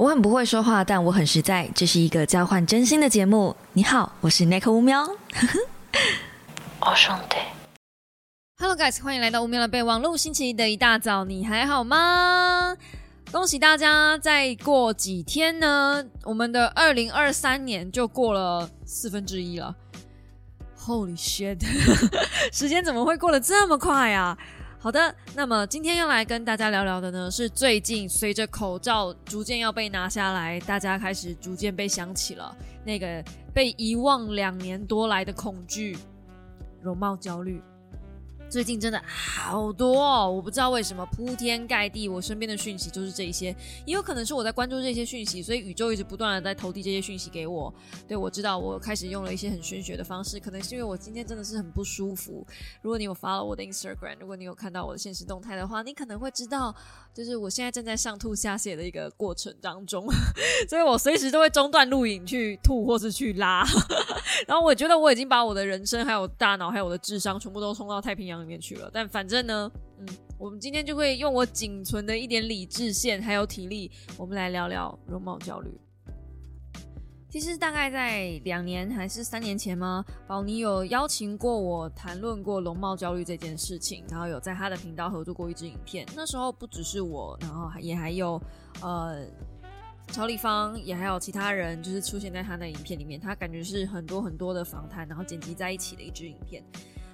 我很不会说话，但我很实在。这是一个交换真心的节目。你好，我是 Nick 乌喵。我兄弟，Hello guys，欢迎来到乌喵的备忘录。星期一的一大早，你还好吗？恭喜大家，再过几天呢，我们的二零二三年就过了四分之一了。Holy shit！时间怎么会过得这么快啊？好的，那么今天要来跟大家聊聊的呢，是最近随着口罩逐渐要被拿下来，大家开始逐渐被想起了那个被遗忘两年多来的恐惧——容貌焦虑。最近真的好多，哦，我不知道为什么铺天盖地，我身边的讯息就是这一些，也有可能是我在关注这些讯息，所以宇宙一直不断的在投递这些讯息给我。对我知道，我开始用了一些很玄学的方式，可能是因为我今天真的是很不舒服。如果你有 follow 我的 Instagram，如果你有看到我的现实动态的话，你可能会知道，就是我现在正在上吐下泻的一个过程当中，所以我随时都会中断录影去吐或是去拉。然后我觉得我已经把我的人生、还有大脑、还有我的智商全部都冲到太平洋。里面去了，但反正呢，嗯，我们今天就会用我仅存的一点理智线还有体力，我们来聊聊容貌焦虑。其实大概在两年还是三年前吗？宝妮有邀请过我谈论过容貌焦虑这件事情，然后有在他的频道合作过一支影片。那时候不只是我，然后也还有呃曹丽芳，也还有其他人，就是出现在他的影片里面。他感觉是很多很多的访谈，然后剪辑在一起的一支影片。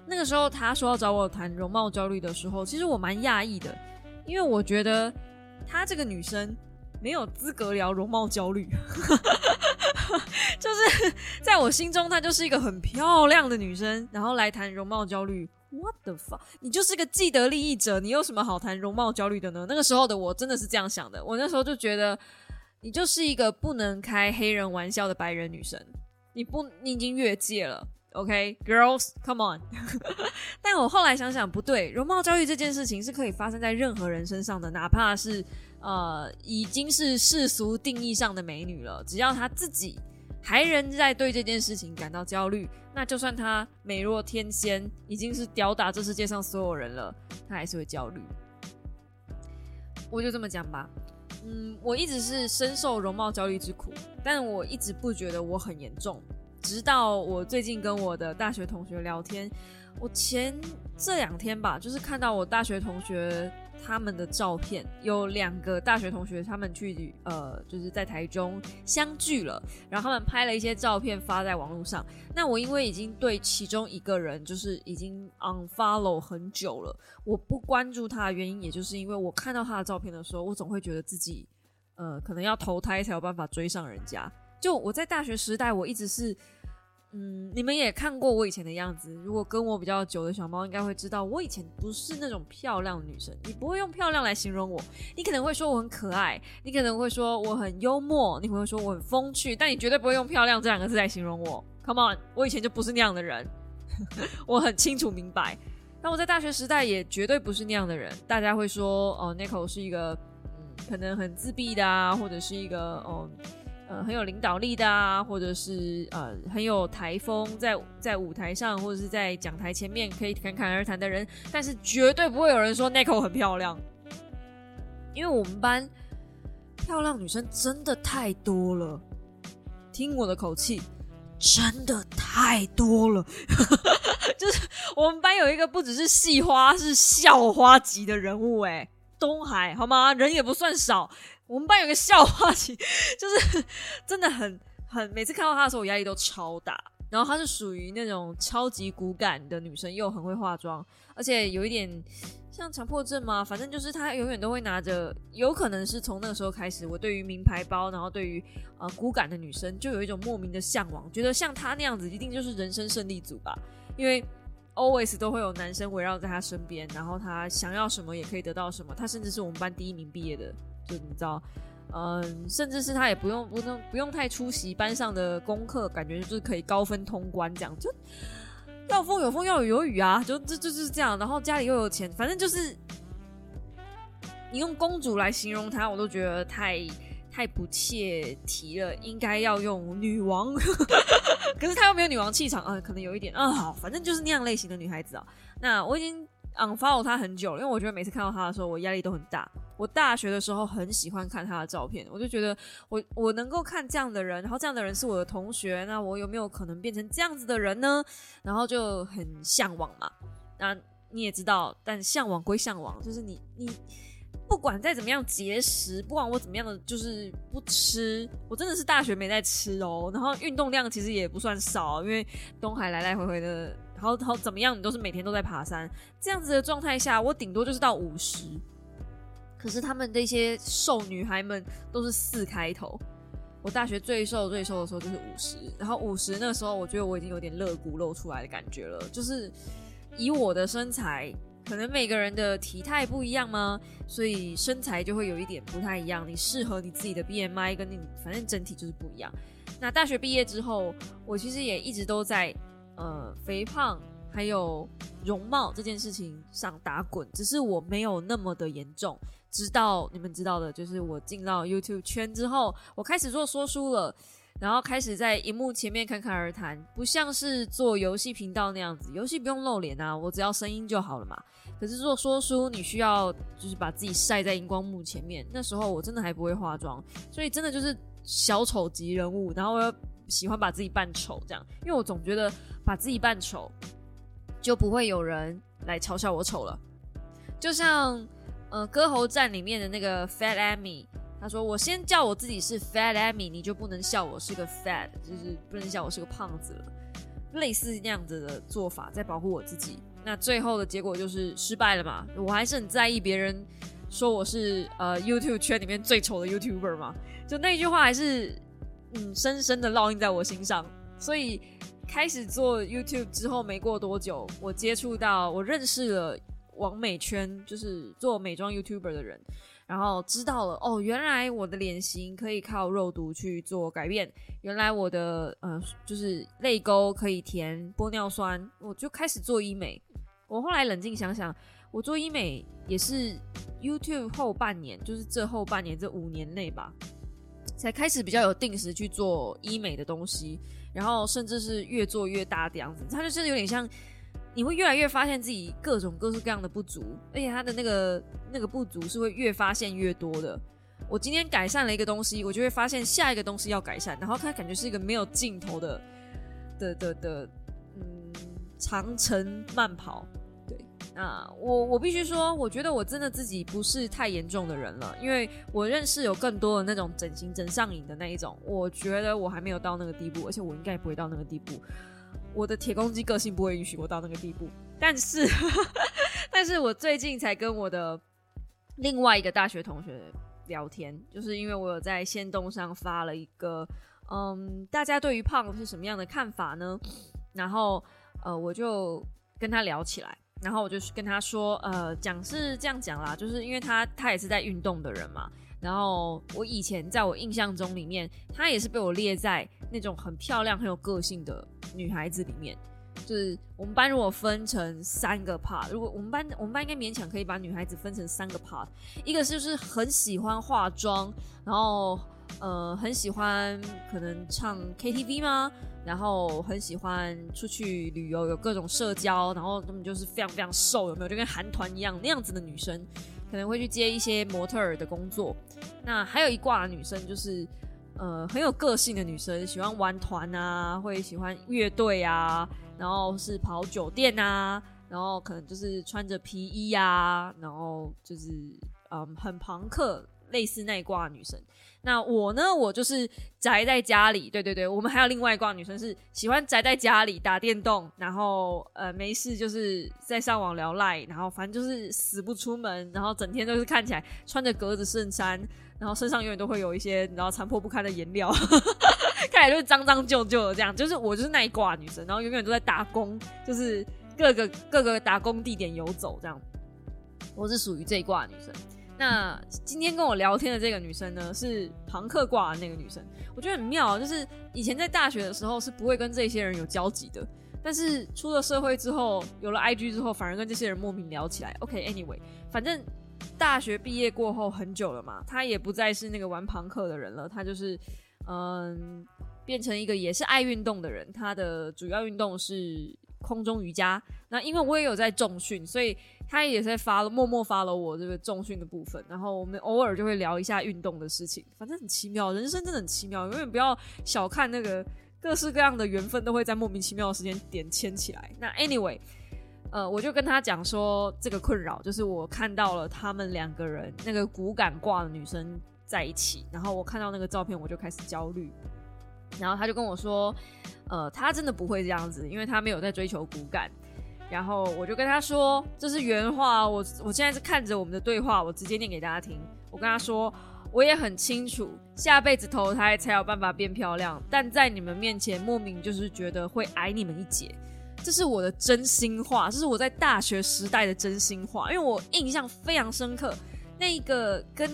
那个时候他说要找我谈容貌焦虑的时候，其实我蛮讶异的，因为我觉得她这个女生没有资格聊容貌焦虑，就是在我心中她就是一个很漂亮的女生，然后来谈容貌焦虑，what the fuck？你就是个既得利益者，你有什么好谈容貌焦虑的呢？那个时候的我真的是这样想的，我那时候就觉得你就是一个不能开黑人玩笑的白人女生，你不，你已经越界了。OK，girls，come on。但我后来想想不对，容貌焦虑这件事情是可以发生在任何人身上的，哪怕是呃已经是世俗定义上的美女了，只要她自己还仍在对这件事情感到焦虑，那就算她美若天仙，已经是吊打这世界上所有人了，她还是会焦虑。我就这么讲吧，嗯，我一直是深受容貌焦虑之苦，但我一直不觉得我很严重。直到我最近跟我的大学同学聊天，我前这两天吧，就是看到我大学同学他们的照片，有两个大学同学他们去呃，就是在台中相聚了，然后他们拍了一些照片发在网络上。那我因为已经对其中一个人就是已经 unfollow 很久了，我不关注他的原因，也就是因为我看到他的照片的时候，我总会觉得自己呃，可能要投胎才有办法追上人家。就我在大学时代，我一直是。嗯，你们也看过我以前的样子。如果跟我比较久的小猫，应该会知道我以前不是那种漂亮女生。你不会用漂亮来形容我，你可能会说我很可爱，你可能会说我很幽默，你可能会说我很风趣，但你绝对不会用漂亮这两个字来形容我。Come on，我以前就不是那样的人，我很清楚明白。那我在大学时代也绝对不是那样的人。大家会说哦，Nico 是一个嗯，可能很自闭的啊，或者是一个哦。呃，很有领导力的啊，或者是呃很有台风，在在舞台上或者是在讲台前面可以侃侃而谈的人，但是绝对不会有人说 Nico 很漂亮，因为我们班漂亮女生真的太多了。听我的口气，真的太多了，就是我们班有一个不只是系花，是校花级的人物，哎，东海好吗？人也不算少。我们班有个笑话，其 就是真的很很，每次看到她的时候，我压力都超大。然后她是属于那种超级骨感的女生，又很会化妆，而且有一点像强迫症嘛。反正就是她永远都会拿着，有可能是从那个时候开始，我对于名牌包，然后对于呃骨感的女生，就有一种莫名的向往，觉得像她那样子，一定就是人生胜利组吧。因为 always 都会有男生围绕在她身边，然后她想要什么也可以得到什么。她甚至是我们班第一名毕业的。就你知道，嗯，甚至是他也不用不用不用太出席班上的功课，感觉就是可以高分通关这样。就要风有风，要雨有雨啊，就这这就是这样。然后家里又有钱，反正就是你用公主来形容她，我都觉得太太不切题了。应该要用女王，可是她又没有女王气场啊，可能有一点啊。反正就是那样类型的女孩子啊。那我已经。Unfollow 他很久，因为我觉得每次看到他的时候，我压力都很大。我大学的时候很喜欢看他的照片，我就觉得我我能够看这样的人，然后这样的人是我的同学，那我有没有可能变成这样子的人呢？然后就很向往嘛。那你也知道，但向往归向往，就是你你不管再怎么样节食，不管我怎么样的就是不吃，我真的是大学没在吃哦。然后运动量其实也不算少，因为东海来来回回的。好好怎么样？你都是每天都在爬山，这样子的状态下，我顶多就是到五十。可是他们这些瘦女孩们都是四开头。我大学最瘦最瘦的时候就是五十，然后五十那时候，我觉得我已经有点肋骨露出来的感觉了。就是以我的身材，可能每个人的体态不一样吗？所以身材就会有一点不太一样。你适合你自己的 BMI 跟你反正整体就是不一样。那大学毕业之后，我其实也一直都在。呃，肥胖还有容貌这件事情上打滚，只是我没有那么的严重。直到你们知道的，就是我进到 YouTube 圈之后，我开始做说书了，然后开始在荧幕前面侃侃而谈，不像是做游戏频道那样子，游戏不用露脸啊，我只要声音就好了嘛。可是做说书，你需要就是把自己晒在荧光幕前面。那时候我真的还不会化妆，所以真的就是小丑级人物，然后我又。喜欢把自己扮丑，这样，因为我总觉得把自己扮丑，就不会有人来嘲笑我丑了。就像呃歌喉战里面的那个 Fat Amy，他说：“我先叫我自己是 Fat Amy，你就不能笑我是个 Fat，就是不能笑我是个胖子了。”类似那样子的做法，在保护我自己。那最后的结果就是失败了嘛？我还是很在意别人说我是呃 YouTube 圈里面最丑的 YouTuber 嘛？就那句话还是。嗯，深深的烙印在我心上。所以开始做 YouTube 之后，没过多久，我接触到，我认识了网美圈，就是做美妆 YouTuber 的人，然后知道了哦，原来我的脸型可以靠肉毒去做改变，原来我的呃就是泪沟可以填玻尿酸，我就开始做医美。我后来冷静想想，我做医美也是 YouTube 后半年，就是这后半年这五年内吧。才开始比较有定时去做医美的东西，然后甚至是越做越大的样子。它就是有点像，你会越来越发现自己各种各式各样的不足，而且它的那个那个不足是会越发现越多的。我今天改善了一个东西，我就会发现下一个东西要改善，然后它感觉是一个没有尽头的的的的，嗯，长城慢跑。那我我必须说，我觉得我真的自己不是太严重的人了，因为我认识有更多的那种整形整上瘾的那一种，我觉得我还没有到那个地步，而且我应该也不会到那个地步。我的铁公鸡个性不会允许我到那个地步。但是，但是我最近才跟我的另外一个大学同学聊天，就是因为我有在仙动上发了一个，嗯，大家对于胖是什么样的看法呢？然后，呃，我就跟他聊起来。然后我就跟他说，呃，讲是这样讲啦，就是因为他他也是在运动的人嘛。然后我以前在我印象中里面，他也是被我列在那种很漂亮、很有个性的女孩子里面。就是我们班如果分成三个 part，如果我们班我们班应该勉强可以把女孩子分成三个 part，一个是就是很喜欢化妆，然后呃很喜欢可能唱 KTV 吗？然后很喜欢出去旅游，有各种社交，然后他们就是非常非常瘦，有没有？就跟韩团一样那样子的女生，可能会去接一些模特儿的工作。那还有一挂女生，就是呃很有个性的女生，喜欢玩团啊，会喜欢乐队啊，然后是跑酒店啊，然后可能就是穿着皮衣啊，然后就是嗯很朋克，类似那一挂女生。那我呢？我就是宅在家里。对对对，我们还有另外一挂女生是喜欢宅在家里打电动，然后呃没事就是在上网聊赖，然后反正就是死不出门，然后整天都是看起来穿着格子衬衫，然后身上永远都会有一些然后残破不堪的颜料，看起来就是脏脏旧旧的这样。就是我就是那一挂女生，然后永远都在打工，就是各个各个打工地点游走这样。我是属于这一挂女生。那今天跟我聊天的这个女生呢，是庞克挂的那个女生，我觉得很妙，就是以前在大学的时候是不会跟这些人有交集的，但是出了社会之后，有了 IG 之后，反而跟这些人莫名聊起来。OK，Anyway，反正大学毕业过后很久了嘛，她也不再是那个玩庞克的人了，她就是嗯，变成一个也是爱运动的人，她的主要运动是。空中瑜伽，那因为我也有在重训，所以他也在发了，默默发了我这个重训的部分，然后我们偶尔就会聊一下运动的事情，反正很奇妙，人生真的很奇妙，永远不要小看那个各式各样的缘分都会在莫名其妙的时间点牵起来。那 anyway，呃，我就跟他讲说这个困扰，就是我看到了他们两个人那个骨感挂的女生在一起，然后我看到那个照片我就开始焦虑，然后他就跟我说，呃，他真的不会这样子，因为他没有在追求骨感。然后我就跟他说，这是原话，我我现在是看着我们的对话，我直接念给大家听。我跟他说，我也很清楚，下辈子投胎才有办法变漂亮，但在你们面前，莫名就是觉得会矮你们一截。这是我的真心话，这是我在大学时代的真心话，因为我印象非常深刻。那个跟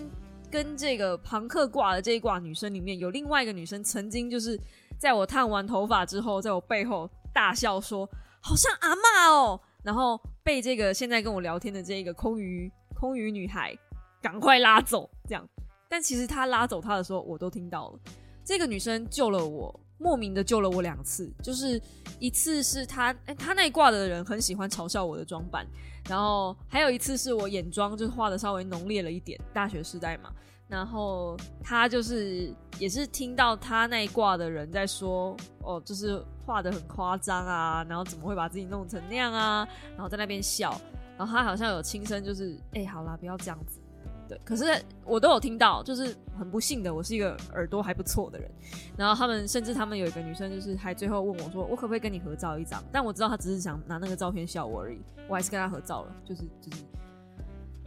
跟这个庞克挂的这一挂女生里面有另外一个女生，曾经就是在我烫完头发之后，在我背后大笑说。好像阿妈哦，然后被这个现在跟我聊天的这个空余空余女孩赶快拉走，这样。但其实她拉走她的时候，我都听到了。这个女生救了我，莫名的救了我两次，就是一次是她，哎，她那一挂的人很喜欢嘲笑我的装扮，然后还有一次是我眼妆就是画的稍微浓烈了一点，大学时代嘛。然后他就是也是听到他那一挂的人在说，哦，就是画的很夸张啊，然后怎么会把自己弄成那样啊？然后在那边笑，然后他好像有轻声就是，哎，好啦，不要这样子。对，可是我都有听到，就是很不幸的，我是一个耳朵还不错的人。然后他们甚至他们有一个女生，就是还最后问我说，我可不可以跟你合照一张？但我知道他只是想拿那个照片笑我而已，我还是跟他合照了，就是就是。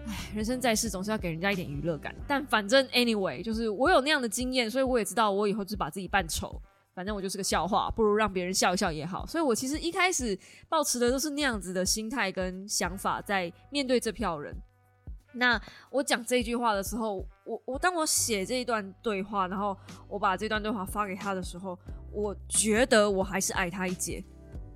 唉，人生在世总是要给人家一点娱乐感，但反正 anyway，就是我有那样的经验，所以我也知道我以后就把自己扮丑，反正我就是个笑话，不如让别人笑一笑也好。所以我其实一开始抱持的都是那样子的心态跟想法，在面对这票人。那我讲这句话的时候，我我当我写这一段对话，然后我把这段对话发给他的时候，我觉得我还是矮他一截。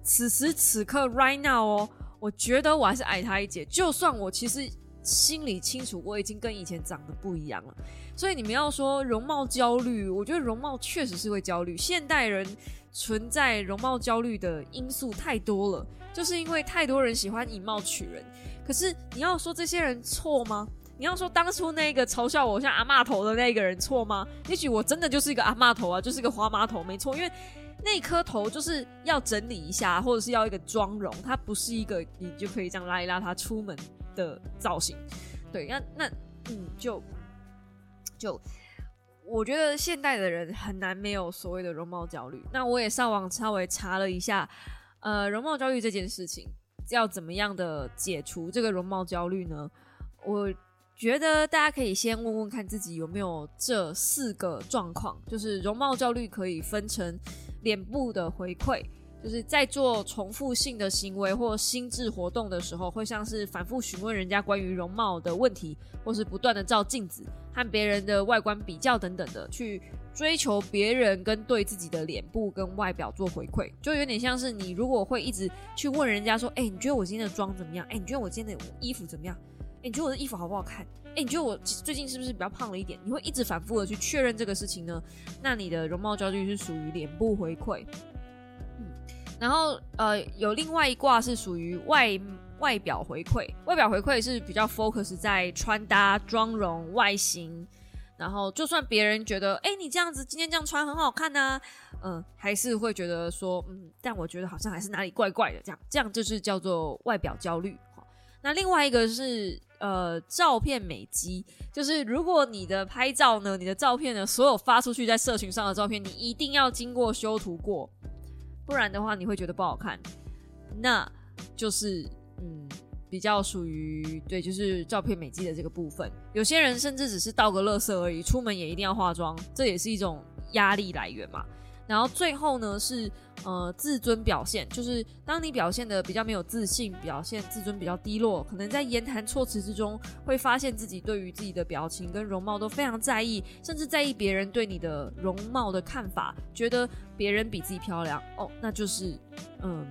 此时此刻，right now 哦，我觉得我还是矮他一截，就算我其实。心里清楚，我已经跟以前长得不一样了。所以你们要说容貌焦虑，我觉得容貌确实是会焦虑。现代人存在容貌焦虑的因素太多了，就是因为太多人喜欢以貌取人。可是你要说这些人错吗？你要说当初那个嘲笑我像阿妈头的那个人错吗？也许我真的就是一个阿妈头啊，就是一个花妈头，没错。因为那颗头就是要整理一下，或者是要一个妆容，它不是一个你就可以这样拉一拉它出门。的造型，对，那那嗯，就就我觉得现代的人很难没有所谓的容貌焦虑。那我也上网稍微查了一下，呃，容貌焦虑这件事情要怎么样的解除这个容貌焦虑呢？我觉得大家可以先问问看自己有没有这四个状况，就是容貌焦虑可以分成脸部的回馈。就是在做重复性的行为或心智活动的时候，会像是反复询问人家关于容貌的问题，或是不断的照镜子和别人的外观比较等等的，去追求别人跟对自己的脸部跟外表做回馈，就有点像是你如果会一直去问人家说，哎，你觉得我今天的妆怎么样？哎，你觉得我今天的衣服怎么样？哎，你觉得我的衣服好不好看？哎，你觉得我最近是不是比较胖了一点？你会一直反复的去确认这个事情呢？那你的容貌焦虑是属于脸部回馈。然后，呃，有另外一卦是属于外外表回馈，外表回馈是比较 focus 在穿搭、妆容、外形。然后，就算别人觉得，哎，你这样子今天这样穿很好看呐，嗯，还是会觉得说，嗯，但我觉得好像还是哪里怪怪的，这样，这样就是叫做外表焦虑。那另外一个是，呃，照片美肌，就是如果你的拍照呢，你的照片呢，所有发出去在社群上的照片，你一定要经过修图过。不然的话，你会觉得不好看，那就是嗯，比较属于对，就是照片美肌的这个部分。有些人甚至只是倒个乐色而已，出门也一定要化妆，这也是一种压力来源嘛。然后最后呢是呃自尊表现，就是当你表现的比较没有自信，表现自尊比较低落，可能在言谈措辞之中会发现自己对于自己的表情跟容貌都非常在意，甚至在意别人对你的容貌的看法，觉得别人比自己漂亮哦，那就是嗯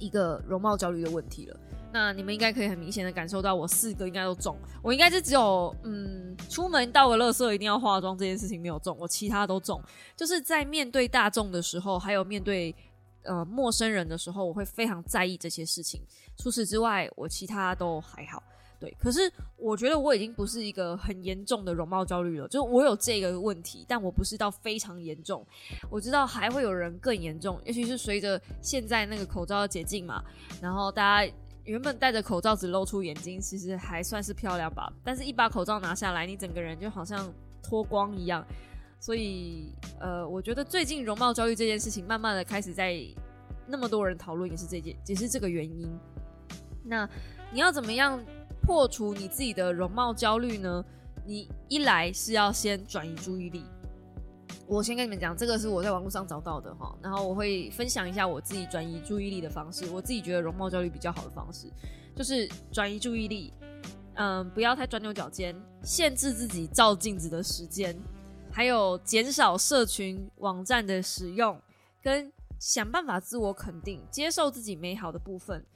一个容貌焦虑的问题了。那你们应该可以很明显的感受到，我四个应该都中。我应该是只有嗯，出门倒个垃圾一定要化妆这件事情没有中，我其他都中。就是在面对大众的时候，还有面对呃陌生人的时候，我会非常在意这些事情。除此之外，我其他都还好。对，可是我觉得我已经不是一个很严重的容貌焦虑了，就是我有这个问题，但我不是到非常严重。我知道还会有人更严重，尤其是随着现在那个口罩的解禁嘛，然后大家原本戴着口罩只露出眼睛，其实还算是漂亮吧。但是一把口罩拿下来，你整个人就好像脱光一样。所以，呃，我觉得最近容貌焦虑这件事情，慢慢的开始在那么多人讨论，也是这件，也是这个原因。那你要怎么样？破除你自己的容貌焦虑呢？你一来是要先转移注意力。我先跟你们讲，这个是我在网络上找到的哈，然后我会分享一下我自己转移注意力的方式。我自己觉得容貌焦虑比较好的方式，就是转移注意力。嗯，不要太钻牛角尖，限制自己照镜子的时间，还有减少社群网站的使用，跟想办法自我肯定，接受自己美好的部分。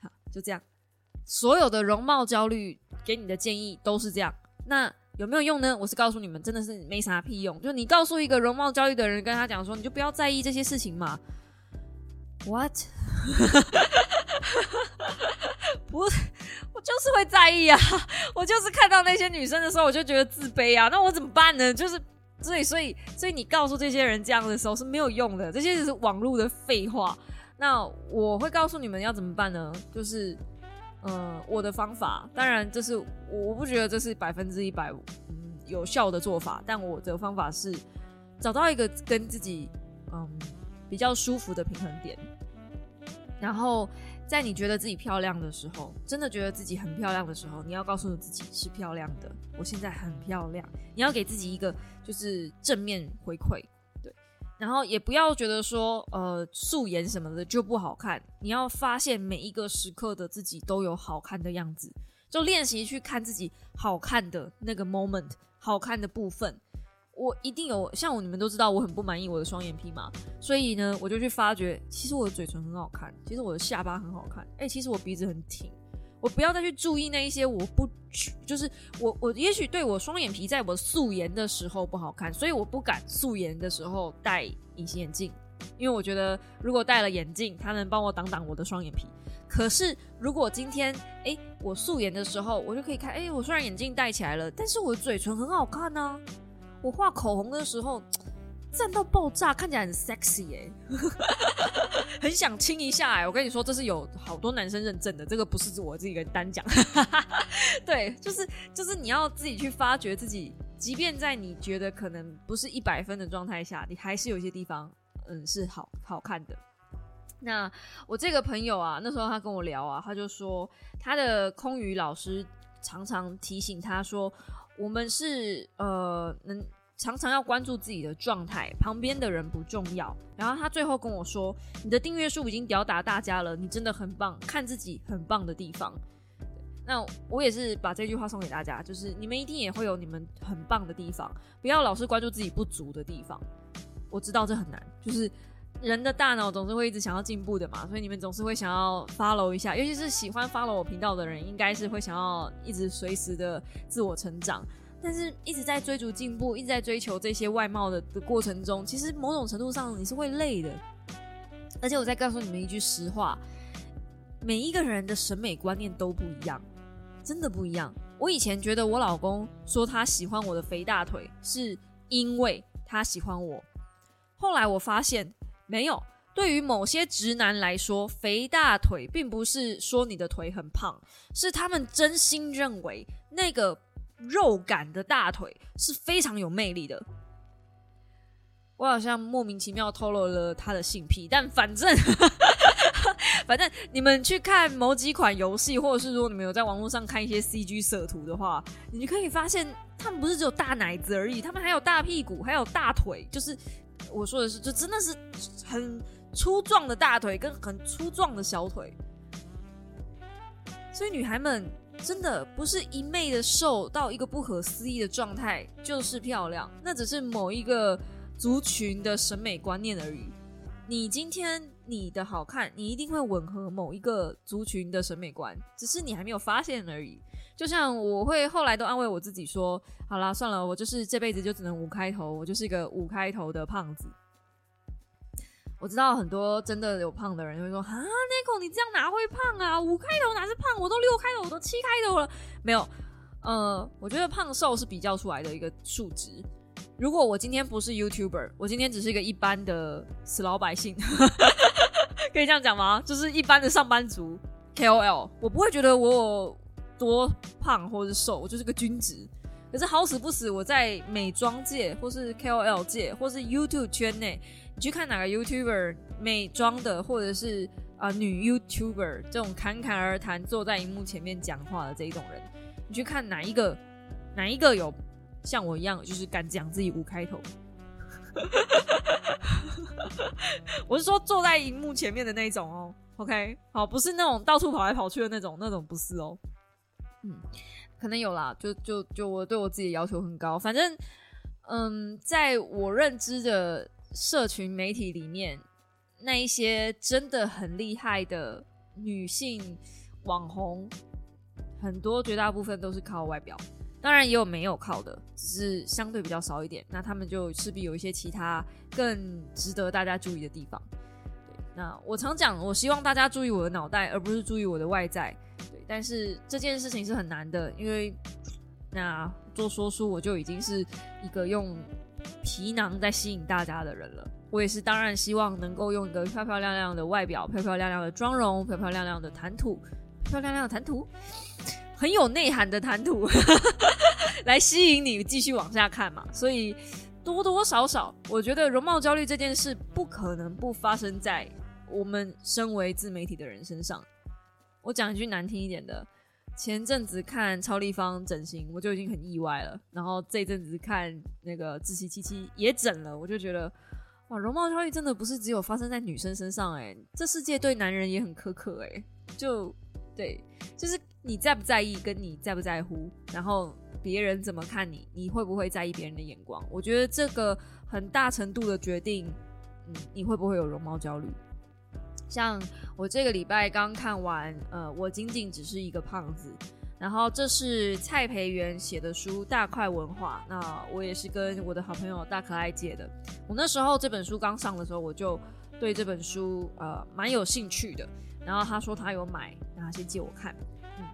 好，就这样。所有的容貌焦虑给你的建议都是这样，那有没有用呢？我是告诉你们，真的是没啥屁用。就你告诉一个容貌焦虑的人，跟他讲说，你就不要在意这些事情嘛。What？不，我就是会在意啊！我就是看到那些女生的时候，我就觉得自卑啊。那我怎么办呢？就是所以，所以，所以你告诉这些人这样的时候是没有用的，这些只是网络的废话。那我会告诉你们要怎么办呢？就是。嗯，我的方法，当然这是我不觉得这是百分之一百嗯有效的做法，但我的方法是找到一个跟自己嗯比较舒服的平衡点，然后在你觉得自己漂亮的时候，真的觉得自己很漂亮的时候，你要告诉自己是漂亮的，我现在很漂亮，你要给自己一个就是正面回馈。然后也不要觉得说，呃，素颜什么的就不好看。你要发现每一个时刻的自己都有好看的样子，就练习去看自己好看的那个 moment，好看的部分。我一定有，像我你们都知道，我很不满意我的双眼皮嘛，所以呢，我就去发觉，其实我的嘴唇很好看，其实我的下巴很好看，哎，其实我鼻子很挺。我不要再去注意那一些，我不就是我我也许对我双眼皮在我素颜的时候不好看，所以我不敢素颜的时候戴隐形眼镜，因为我觉得如果戴了眼镜，它能帮我挡挡我的双眼皮。可是如果今天哎我素颜的时候，我就可以看，哎我虽然眼镜戴起来了，但是我嘴唇很好看呢。我画口红的时候。站到爆炸，看起来很 sexy 哎，很想亲一下哎！我跟你说，这是有好多男生认证的，这个不是我自己一个人单讲。对，就是就是你要自己去发掘自己，即便在你觉得可能不是一百分的状态下，你还是有些地方嗯是好好看的。那我这个朋友啊，那时候他跟我聊啊，他就说他的空余老师常常提醒他说，我们是呃能。常常要关注自己的状态，旁边的人不重要。然后他最后跟我说：“你的订阅数已经吊打大家了，你真的很棒，看自己很棒的地方。”那我也是把这句话送给大家，就是你们一定也会有你们很棒的地方，不要老是关注自己不足的地方。我知道这很难，就是人的大脑总是会一直想要进步的嘛，所以你们总是会想要 follow 一下，尤其是喜欢 follow 我频道的人，应该是会想要一直随时的自我成长。但是一直在追逐进步，一直在追求这些外貌的的过程中，其实某种程度上你是会累的。而且我再告诉你们一句实话，每一个人的审美观念都不一样，真的不一样。我以前觉得我老公说他喜欢我的肥大腿，是因为他喜欢我。后来我发现没有，对于某些直男来说，肥大腿并不是说你的腿很胖，是他们真心认为那个。肉感的大腿是非常有魅力的。我好像莫名其妙透露了他的性癖，但反正 反正你们去看某几款游戏，或者是如果你们有在网络上看一些 CG 色图的话，你可以发现他们不是只有大奶子而已，他们还有大屁股，还有大腿。就是我说的是，就真的是很粗壮的大腿跟很粗壮的小腿。所以女孩们。真的不是一昧的瘦到一个不可思议的状态就是漂亮，那只是某一个族群的审美观念而已。你今天你的好看，你一定会吻合某一个族群的审美观，只是你还没有发现而已。就像我会后来都安慰我自己说：“好啦，算了，我就是这辈子就只能五开头，我就是一个五开头的胖子。”我知道很多真的有胖的人会说啊 n i c o 你这样哪会胖啊？五开头哪是胖？我都六开头，我都七开头了。没有，呃，我觉得胖瘦是比较出来的一个数值。如果我今天不是 YouTuber，我今天只是一个一般的死老百姓，可以这样讲吗？就是一般的上班族 KOL，我不会觉得我有多胖或者瘦，我就是个均值。可是好死不死，我在美妆界或是 KOL 界或是 YouTube 圈内。你去看哪个 YouTuber 美妆的，或者是啊女 YouTuber 这种侃侃而谈坐在荧幕前面讲话的这一种人，你去看哪一个哪一个有像我一样，就是敢讲自己五开头？我是说坐在荧幕前面的那一种哦。OK，好，不是那种到处跑来跑去的那种，那种不是哦。嗯，可能有啦，就就就我对我自己要求很高，反正嗯，在我认知的。社群媒体里面那一些真的很厉害的女性网红，很多绝大部分都是靠外表，当然也有没有靠的，只是相对比较少一点。那他们就势必有一些其他更值得大家注意的地方。对，那我常讲，我希望大家注意我的脑袋，而不是注意我的外在。对，但是这件事情是很难的，因为那做说书我就已经是一个用。皮囊在吸引大家的人了，我也是，当然希望能够用一个漂漂亮亮的外表、漂漂亮亮的妆容、漂漂亮亮的谈吐、漂漂亮亮的谈吐，很有内涵的谈吐，来吸引你继续往下看嘛。所以多多少少，我觉得容貌焦虑这件事不可能不发生在我们身为自媒体的人身上。我讲一句难听一点的。前阵子看超立方整形，我就已经很意外了。然后这阵子看那个自欺七七也整了，我就觉得哇，容貌焦虑真的不是只有发生在女生身上哎，这世界对男人也很苛刻哎。就对，就是你在不在意，跟你在不在乎，然后别人怎么看你，你会不会在意别人的眼光？我觉得这个很大程度的决定，嗯，你会不会有容貌焦虑？像我这个礼拜刚看完，呃，我仅仅只是一个胖子。然后这是蔡培元写的书《大块文化》，那我也是跟我的好朋友大可爱借的。我那时候这本书刚上的时候，我就对这本书呃蛮有兴趣的。然后他说他有买，然后先借我看。嗯，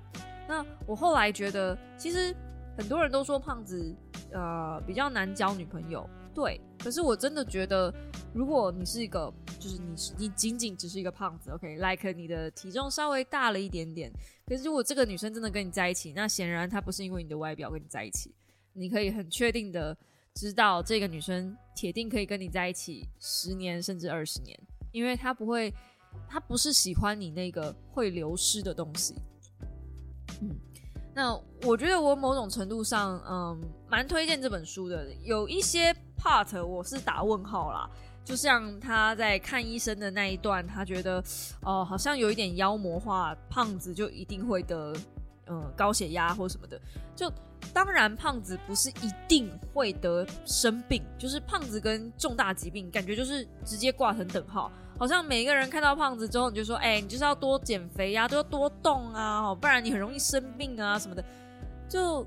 那我后来觉得，其实很多人都说胖子呃比较难交女朋友。对，可是我真的觉得，如果你是一个，就是你是你仅仅只是一个胖子，OK，like 你的体重稍微大了一点点，可是如果这个女生真的跟你在一起，那显然她不是因为你的外表跟你在一起，你可以很确定的知道这个女生铁定可以跟你在一起十年甚至二十年，因为她不会，她不是喜欢你那个会流失的东西，嗯。那我觉得我某种程度上，嗯，蛮推荐这本书的。有一些 part 我是打问号啦，就像他在看医生的那一段，他觉得哦，好像有一点妖魔化胖子就一定会得嗯高血压或什么的。就当然胖子不是一定会得生病，就是胖子跟重大疾病感觉就是直接挂成等号。好像每一个人看到胖子之后，你就说：“哎，你就是要多减肥呀，都要多动啊，不然你很容易生病啊什么的。”就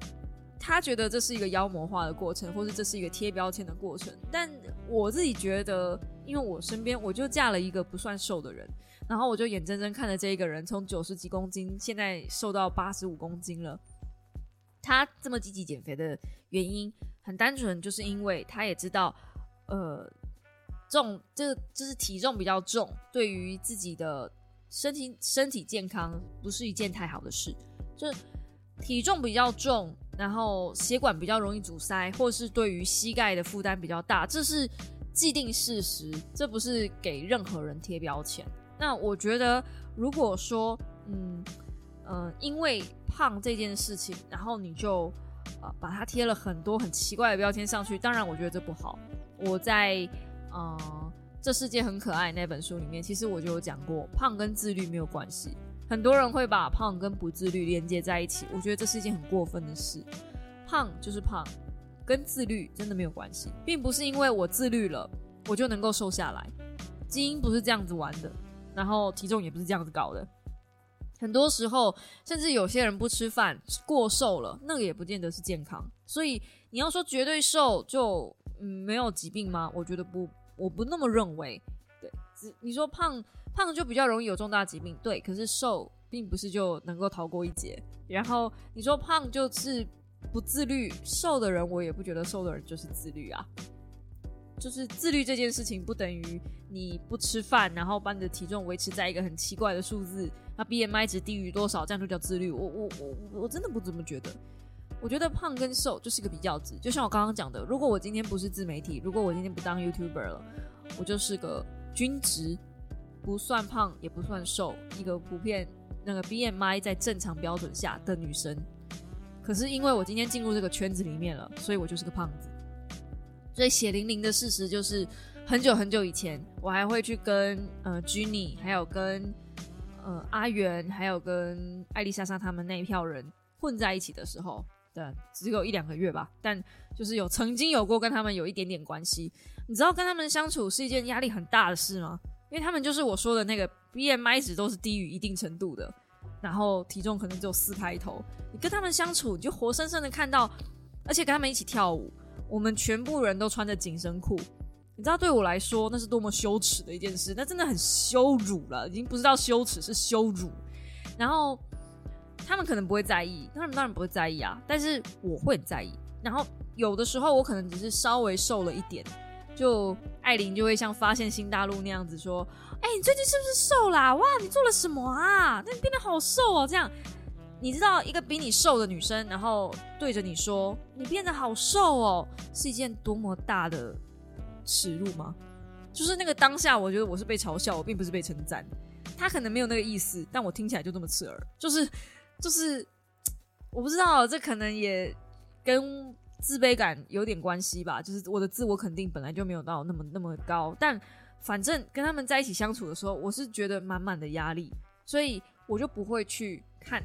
他觉得这是一个妖魔化的过程，或是这是一个贴标签的过程。但我自己觉得，因为我身边我就嫁了一个不算瘦的人，然后我就眼睁睁看着这一个人从九十几公斤现在瘦到八十五公斤了。他这么积极减肥的原因很单纯，就是因为他也知道，呃。重，这就是体重比较重，对于自己的身体身体健康不是一件太好的事。就是体重比较重，然后血管比较容易阻塞，或是对于膝盖的负担比较大，这是既定事实，这不是给任何人贴标签。那我觉得，如果说，嗯嗯，因为胖这件事情，然后你就呃把它贴了很多很奇怪的标签上去，当然我觉得这不好。我在。嗯，这世界很可爱那本书里面，其实我就有讲过，胖跟自律没有关系。很多人会把胖跟不自律连接在一起，我觉得这是一件很过分的事。胖就是胖，跟自律真的没有关系，并不是因为我自律了，我就能够瘦下来。基因不是这样子玩的，然后体重也不是这样子搞的。很多时候，甚至有些人不吃饭过瘦了，那个也不见得是健康。所以你要说绝对瘦就嗯没有疾病吗？我觉得不。我不那么认为，对，你说胖胖就比较容易有重大疾病，对，可是瘦并不是就能够逃过一劫。然后你说胖就是不自律，瘦的人我也不觉得瘦的人就是自律啊。就是自律这件事情不等于你不吃饭，然后把你的体重维持在一个很奇怪的数字，那 BMI 值低于多少，这样就叫自律。我我我我真的不这么觉得。我觉得胖跟瘦就是一个比较值，就像我刚刚讲的，如果我今天不是自媒体，如果我今天不当 YouTuber 了，我就是个均值，不算胖也不算瘦，一个普遍那个 BMI 在正常标准下的女生。可是因为我今天进入这个圈子里面了，所以我就是个胖子。所以血淋淋的事实就是，很久很久以前，我还会去跟呃 Jenny，还有跟呃阿元，还有跟艾丽莎莎他们那一票人混在一起的时候。对，只有一两个月吧，但就是有曾经有过跟他们有一点点关系。你知道跟他们相处是一件压力很大的事吗？因为他们就是我说的那个 BMI 值都是低于一定程度的，然后体重可能只有四开头。你跟他们相处，你就活生生的看到，而且跟他们一起跳舞，我们全部人都穿着紧身裤。你知道对我来说那是多么羞耻的一件事，那真的很羞辱了，已经不知道羞耻是羞辱。然后。他们可能不会在意，他们当然不会在意啊，但是我会在意。然后有的时候我可能只是稍微瘦了一点，就艾琳就会像发现新大陆那样子说：“哎，你最近是不是瘦啦？哇，你做了什么啊？那你变得好瘦哦。”这样，你知道一个比你瘦的女生，然后对着你说“你变得好瘦哦”，是一件多么大的耻辱吗？就是那个当下，我觉得我是被嘲笑，我并不是被称赞。他可能没有那个意思，但我听起来就这么刺耳，就是。就是我不知道，这可能也跟自卑感有点关系吧。就是我的自我肯定本来就没有到那么那么高，但反正跟他们在一起相处的时候，我是觉得满满的压力，所以我就不会去看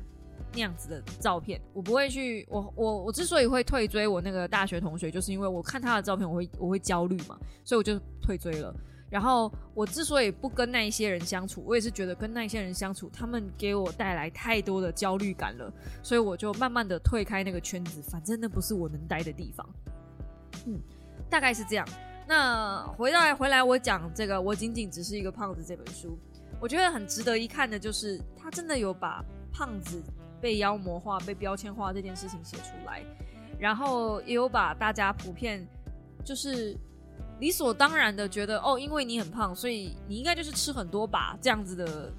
那样子的照片。我不会去，我我我之所以会退追我那个大学同学，就是因为我看他的照片，我会我会焦虑嘛，所以我就退追了。然后我之所以不跟那一些人相处，我也是觉得跟那一些人相处，他们给我带来太多的焦虑感了，所以我就慢慢的退开那个圈子，反正那不是我能待的地方。嗯，大概是这样。那回来回来，我讲这个，我仅仅只是一个胖子这本书，我觉得很值得一看的，就是他真的有把胖子被妖魔化、被标签化这件事情写出来，然后也有把大家普遍就是。理所当然的觉得哦，因为你很胖，所以你应该就是吃很多吧，这样子的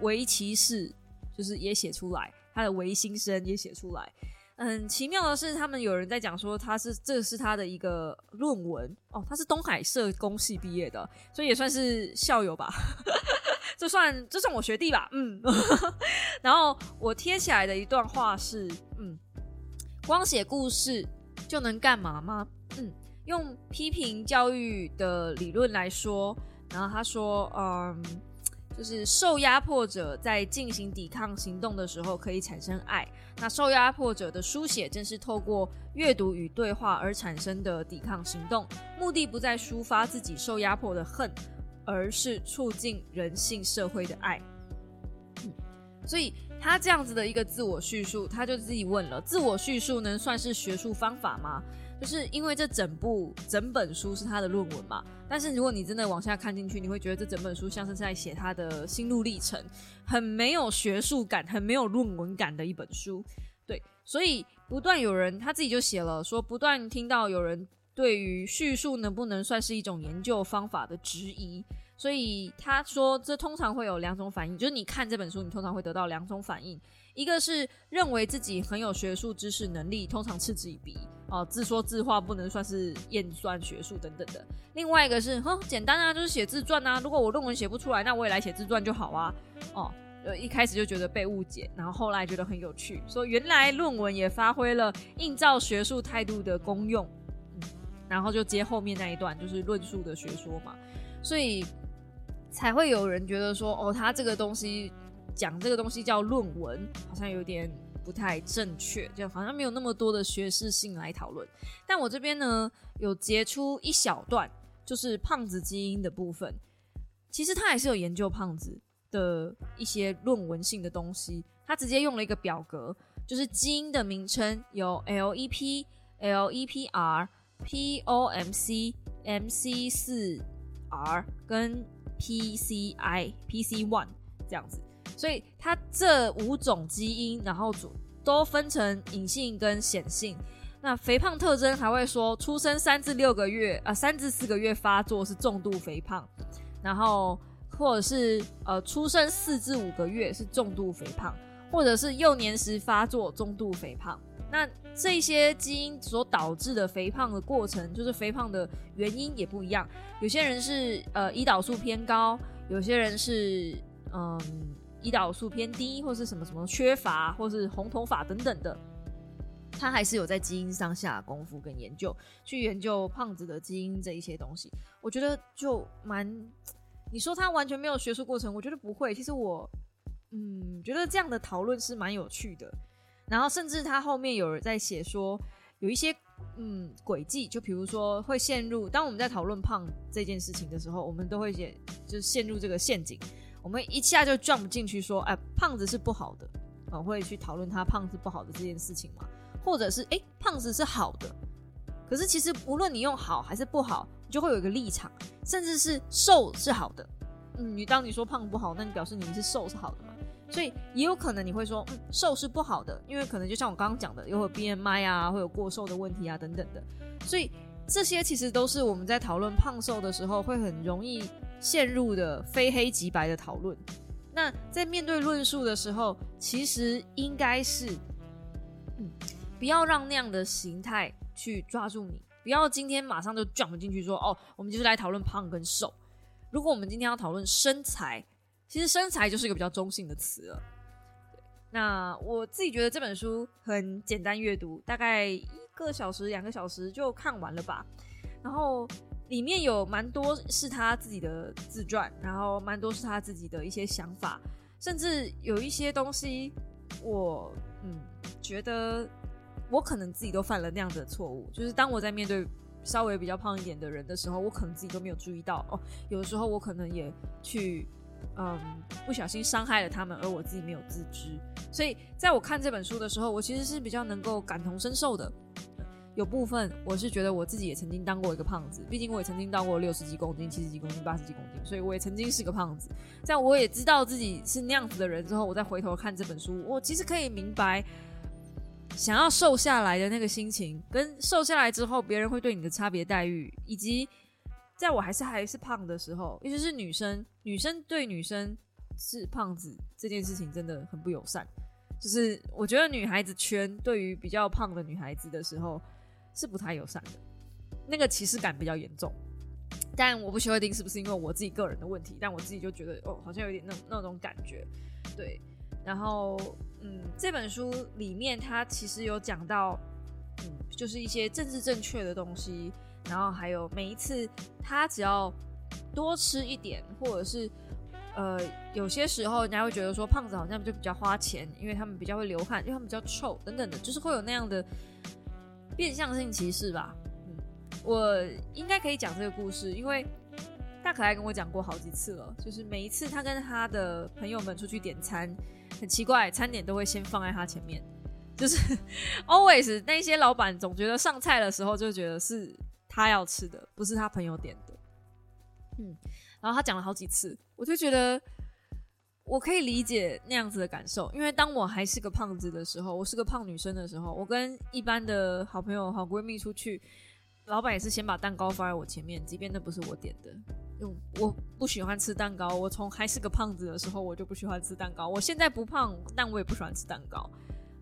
唯歧视就是也写出来，他的唯心声也写出来。很奇妙的是，他们有人在讲说他是这是他的一个论文哦，他是东海社工系毕业的，所以也算是校友吧，这算这算我学弟吧，嗯。然后我贴起来的一段话是，嗯，光写故事就能干嘛吗？嗯。用批评教育的理论来说，然后他说，嗯，就是受压迫者在进行抵抗行动的时候可以产生爱。那受压迫者的书写正是透过阅读与对话而产生的抵抗行动，目的不在抒发自己受压迫的恨，而是促进人性社会的爱。所以他这样子的一个自我叙述，他就自己问了：自我叙述能算是学术方法吗？就是因为这整部整本书是他的论文嘛，但是如果你真的往下看进去，你会觉得这整本书像是在写他的心路历程，很没有学术感，很没有论文感的一本书。对，所以不断有人他自己就写了说，不断听到有人对于叙述能不能算是一种研究方法的质疑，所以他说这通常会有两种反应，就是你看这本书，你通常会得到两种反应。一个是认为自己很有学术知识能力，通常嗤之以鼻，哦，自说自话不能算是验算学术等等的。另外一个是，哼，简单啊，就是写自传啊。如果我论文写不出来，那我也来写自传就好啊。哦，呃，一开始就觉得被误解，然后后来觉得很有趣，说原来论文也发挥了映照学术态度的功用。嗯，然后就接后面那一段，就是论述的学说嘛，所以才会有人觉得说，哦，他这个东西。讲这个东西叫论文，好像有点不太正确，就好像没有那么多的学识性来讨论。但我这边呢，有截出一小段，就是胖子基因的部分。其实他还是有研究胖子的一些论文性的东西。他直接用了一个表格，就是基因的名称有 LEP、LEPR、POMC、MC 四 R 跟 PCI、PC One 这样子。所以它这五种基因，然后主都分成隐性跟显性。那肥胖特征还会说，出生三至六个月啊，三至四个月发作是重度肥胖，然后或者是呃出生四至五个月是重度肥胖，或者是幼年时发作中度肥胖。那这些基因所导致的肥胖的过程，就是肥胖的原因也不一样。有些人是呃胰岛素偏高，有些人是嗯胰岛素偏低，或是什么什么缺乏，或是红头发等等的。他还是有在基因上下功夫跟研究，去研究胖子的基因这一些东西。我觉得就蛮，你说他完全没有学术过程，我觉得不会。其实我，嗯，觉得这样的讨论是蛮有趣的。然后甚至他后面有人在写说，有一些嗯轨迹，就比如说会陷入，当我们在讨论胖这件事情的时候，我们都会写，就是陷入这个陷阱，我们一下就 jump 进去说，哎，胖子是不好的，啊，会去讨论他胖是不好的这件事情嘛。或者是哎，胖子是好的，可是其实无论你用好还是不好，你就会有一个立场，甚至是瘦是好的。嗯，你当你说胖不好，那你表示你是瘦是好的嘛？所以也有可能你会说，瘦是不好的，因为可能就像我刚刚讲的，有 BMI 啊，会有过瘦的问题啊等等的。所以这些其实都是我们在讨论胖瘦的时候会很容易陷入的非黑即白的讨论。那在面对论述的时候，其实应该是，嗯。不要让那样的形态去抓住你，不要今天马上就 jump 进去说哦，我们就是来讨论胖跟瘦。如果我们今天要讨论身材，其实身材就是一个比较中性的词了。那我自己觉得这本书很简单阅读，大概一个小时、两个小时就看完了吧。然后里面有蛮多是他自己的自传，然后蛮多是他自己的一些想法，甚至有一些东西我嗯觉得。我可能自己都犯了那样的错误，就是当我在面对稍微比较胖一点的人的时候，我可能自己都没有注意到哦。有的时候我可能也去，嗯，不小心伤害了他们，而我自己没有自知。所以在我看这本书的时候，我其实是比较能够感同身受的。有部分我是觉得我自己也曾经当过一个胖子，毕竟我也曾经当过六十几公斤、七十几公斤、八十几公斤，所以我也曾经是个胖子。在我也知道自己是那样子的人之后，我再回头看这本书，我其实可以明白。想要瘦下来的那个心情，跟瘦下来之后别人会对你的差别待遇，以及在我还是还是胖的时候，尤其是女生，女生对女生是胖子这件事情真的很不友善。就是我觉得女孩子圈对于比较胖的女孩子的时候是不太友善的，那个歧视感比较严重。但我不确定是不是因为我自己个人的问题，但我自己就觉得哦，好像有点那那种感觉，对。然后，嗯，这本书里面它其实有讲到，嗯，就是一些政治正确的东西。然后还有每一次他只要多吃一点，或者是呃，有些时候人家会觉得说胖子好像就比较花钱，因为他们比较会流汗，因为他们比较臭等等的，就是会有那样的变相性歧视吧。嗯，我应该可以讲这个故事，因为大可爱跟我讲过好几次了，就是每一次他跟他的朋友们出去点餐。很奇怪，餐点都会先放在他前面，就是 always 那些老板总觉得上菜的时候就觉得是他要吃的，不是他朋友点的。嗯，然后他讲了好几次，我就觉得我可以理解那样子的感受，因为当我还是个胖子的时候，我是个胖女生的时候，我跟一般的好朋友、好闺蜜出去，老板也是先把蛋糕放在我前面，即便那不是我点的。用我不喜欢吃蛋糕，我从还是个胖子的时候我就不喜欢吃蛋糕。我现在不胖，但我也不喜欢吃蛋糕。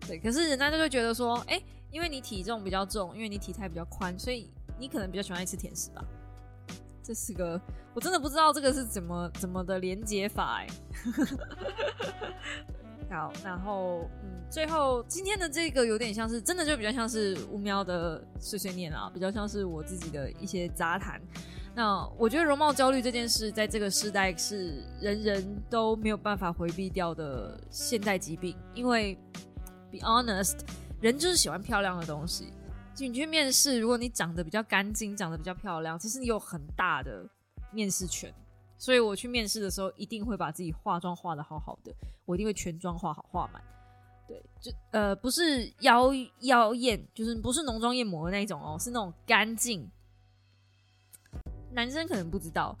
对，可是人家就会觉得说，哎，因为你体重比较重，因为你体态比较宽，所以你可能比较喜欢吃甜食吧。这是个我真的不知道这个是怎么怎么的连接法哎。好，然后嗯，最后今天的这个有点像是真的就比较像是乌喵的碎碎念啊，比较像是我自己的一些杂谈。那我觉得容貌焦虑这件事，在这个时代是人人都没有办法回避掉的现代疾病。因为，be honest，人就是喜欢漂亮的东西。就你去面试，如果你长得比较干净，长得比较漂亮，其实你有很大的面试权。所以我去面试的时候，一定会把自己化妆化的好好的，我一定会全妆化好化满。对，就呃不是妖妖艳，就是不是浓妆艳抹的那一种哦，是那种干净。男生可能不知道，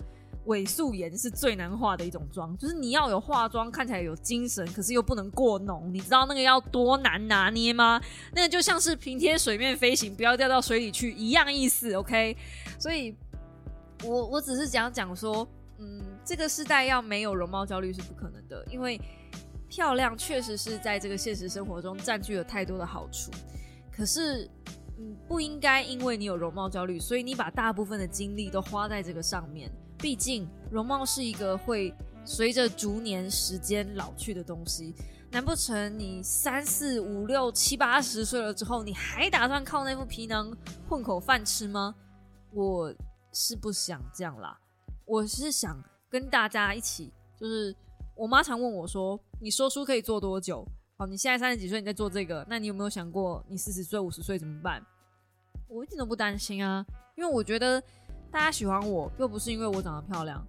伪素颜是最难化的一种妆，就是你要有化妆看起来有精神，可是又不能过浓。你知道那个要多难拿捏吗？那个就像是平贴水面飞行，不要掉到水里去一样意思。OK，所以我我只是讲讲说，嗯，这个时代要没有容貌焦虑是不可能的，因为漂亮确实是在这个现实生活中占据了太多的好处。可是，嗯，不应该因为你有容貌焦虑，所以你把大部分的精力都花在这个上面。毕竟，容貌是一个会随着逐年时间老去的东西。难不成你三四五六七八十岁了之后，你还打算靠那副皮囊混口饭吃吗？我是不想这样啦。我是想跟大家一起，就是我妈常问我说：“你说书可以做多久？”好，你现在三十几岁，你在做这个，那你有没有想过你四十岁、五十岁怎么办？我一点都不担心啊，因为我觉得。大家喜欢我，又不是因为我长得漂亮。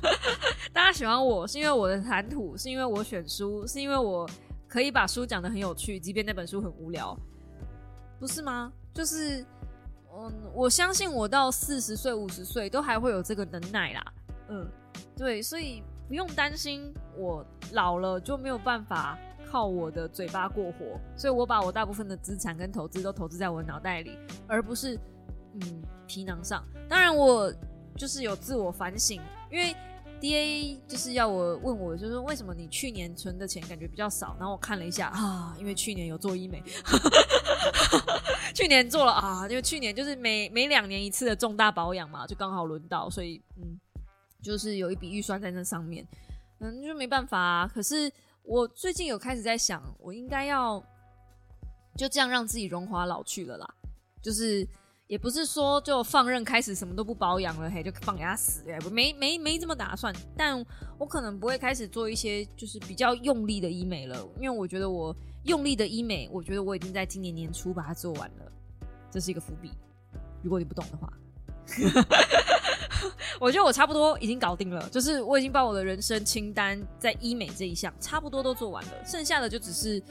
大家喜欢我是因为我的谈吐，是因为我选书，是因为我可以把书讲得很有趣，即便那本书很无聊，不是吗？就是，嗯，我相信我到四十岁、五十岁都还会有这个能耐啦。嗯，对，所以不用担心我老了就没有办法靠我的嘴巴过活。所以我把我大部分的资产跟投资都投资在我的脑袋里，而不是。嗯，皮囊上，当然我就是有自我反省，因为 D A 就是要我问我，就是为什么你去年存的钱感觉比较少？然后我看了一下啊，因为去年有做医美，去年做了啊，因为去年就是每每两年一次的重大保养嘛，就刚好轮到，所以嗯，就是有一笔预算在那上面，嗯，就没办法。可是我最近有开始在想，我应该要就这样让自己荣华老去了啦，就是。也不是说就放任开始什么都不保养了，嘿，就放给他死，哎，没没没这么打算。但我可能不会开始做一些就是比较用力的医美了，因为我觉得我用力的医美，我觉得我已经在今年年初把它做完了，这是一个伏笔。如果你不懂的话，我觉得我差不多已经搞定了，就是我已经把我的人生清单在医美这一项差不多都做完了，剩下的就只是。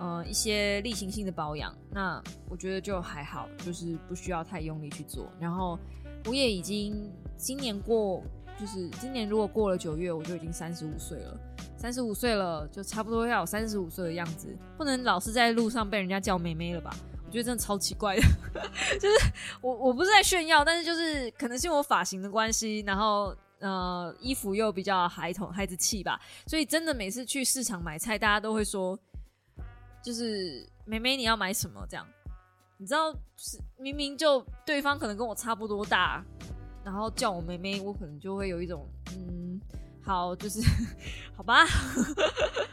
呃，一些例行性的保养，那我觉得就还好，就是不需要太用力去做。然后我也已经今年过，就是今年如果过了九月，我就已经三十五岁了。三十五岁了，就差不多要有三十五岁的样子，不能老是在路上被人家叫妹妹了吧？我觉得真的超奇怪的。就是我我不是在炫耀，但是就是可能是我发型的关系，然后呃衣服又比较孩童孩子气吧，所以真的每次去市场买菜，大家都会说。就是妹妹，你要买什么？这样，你知道，是明明就对方可能跟我差不多大，然后叫我妹妹，我可能就会有一种，嗯，好，就是好吧，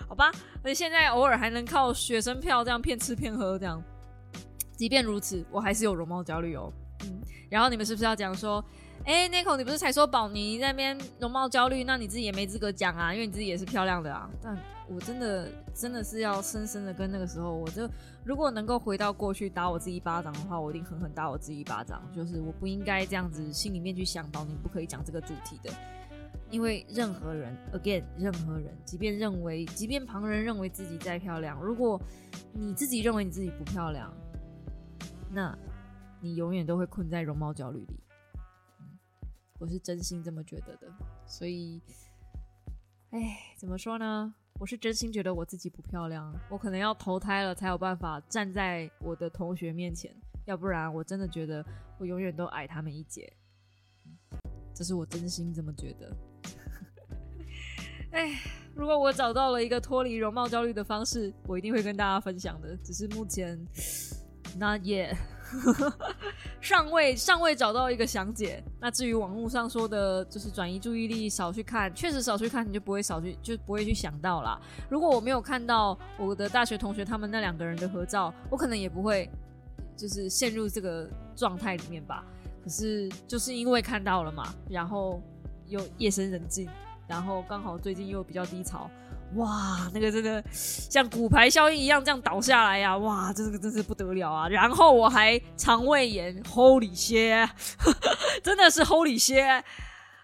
好吧。而且现在偶尔还能靠学生票这样骗吃骗喝，这样，即便如此，我还是有容貌焦虑哦。嗯，然后你们是不是要讲说？哎，Nico，你不是才说宝妮那边容貌焦虑？那你自己也没资格讲啊，因为你自己也是漂亮的啊。但我真的真的是要深深的跟那个时候，我就如果能够回到过去打我自己一巴掌的话，我一定狠狠打我自己一巴掌。就是我不应该这样子心里面去想，宝妮不可以讲这个主题的，因为任何人，again，任何人，即便认为，即便旁人认为自己再漂亮，如果你自己认为你自己不漂亮，那你永远都会困在容貌焦虑里。我是真心这么觉得的，所以，哎，怎么说呢？我是真心觉得我自己不漂亮，我可能要投胎了才有办法站在我的同学面前，要不然我真的觉得我永远都矮他们一截。这是我真心这么觉得。哎，如果我找到了一个脱离容貌焦虑的方式，我一定会跟大家分享的。只是目前，not yet。尚未尚未找到一个详解。那至于网络上说的，就是转移注意力，少去看，确实少去看，你就不会少去，就不会去想到啦。如果我没有看到我的大学同学他们那两个人的合照，我可能也不会就是陷入这个状态里面吧。可是就是因为看到了嘛，然后又夜深人静，然后刚好最近又比较低潮。哇，那个真的像骨牌效应一样这样倒下来呀！哇，这个真是不得了啊！然后我还肠胃炎，Holy shit，真的是 Holy shit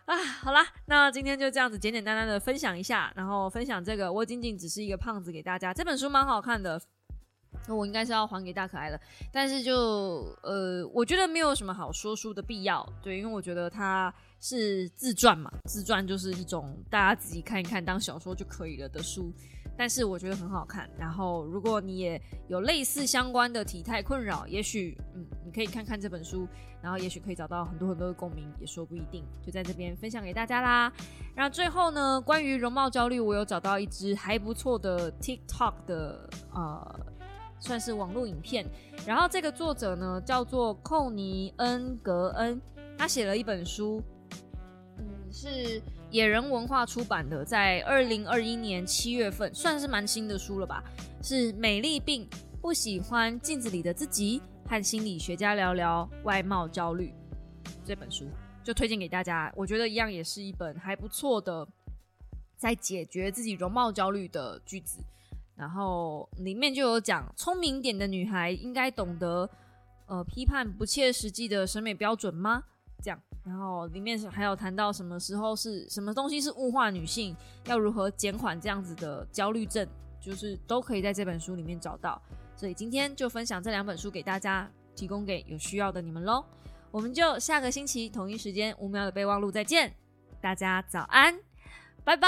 啊！好啦，那今天就这样子简简单单的分享一下，然后分享这个我仅仅只是一个胖子给大家。这本书蛮好看的，那我应该是要还给大可爱的，但是就呃，我觉得没有什么好说书的必要，对，因为我觉得他。是自传嘛，自传就是一种大家自己看一看当小说就可以了的书。但是我觉得很好看。然后，如果你也有类似相关的体态困扰，也许嗯，你可以看看这本书，然后也许可以找到很多很多的共鸣，也说不一定。就在这边分享给大家啦。然后最后呢，关于容貌焦虑，我有找到一支还不错的 TikTok 的呃，算是网络影片。然后这个作者呢叫做寇尼恩格恩，他写了一本书，是。野人文化出版的，在二零二一年七月份，算是蛮新的书了吧？是美丽病不喜欢镜子里的自己，和心理学家聊聊外貌焦虑这本书，就推荐给大家。我觉得一样也是一本还不错的，在解决自己容貌焦虑的句子。然后里面就有讲，聪明点的女孩应该懂得，呃，批判不切实际的审美标准吗？这样。然后里面还有谈到什么时候是什么东西是物化女性，要如何减缓这样子的焦虑症，就是都可以在这本书里面找到。所以今天就分享这两本书给大家，提供给有需要的你们喽。我们就下个星期同一时间五秒的备忘录再见，大家早安，拜拜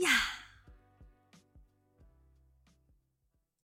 呀。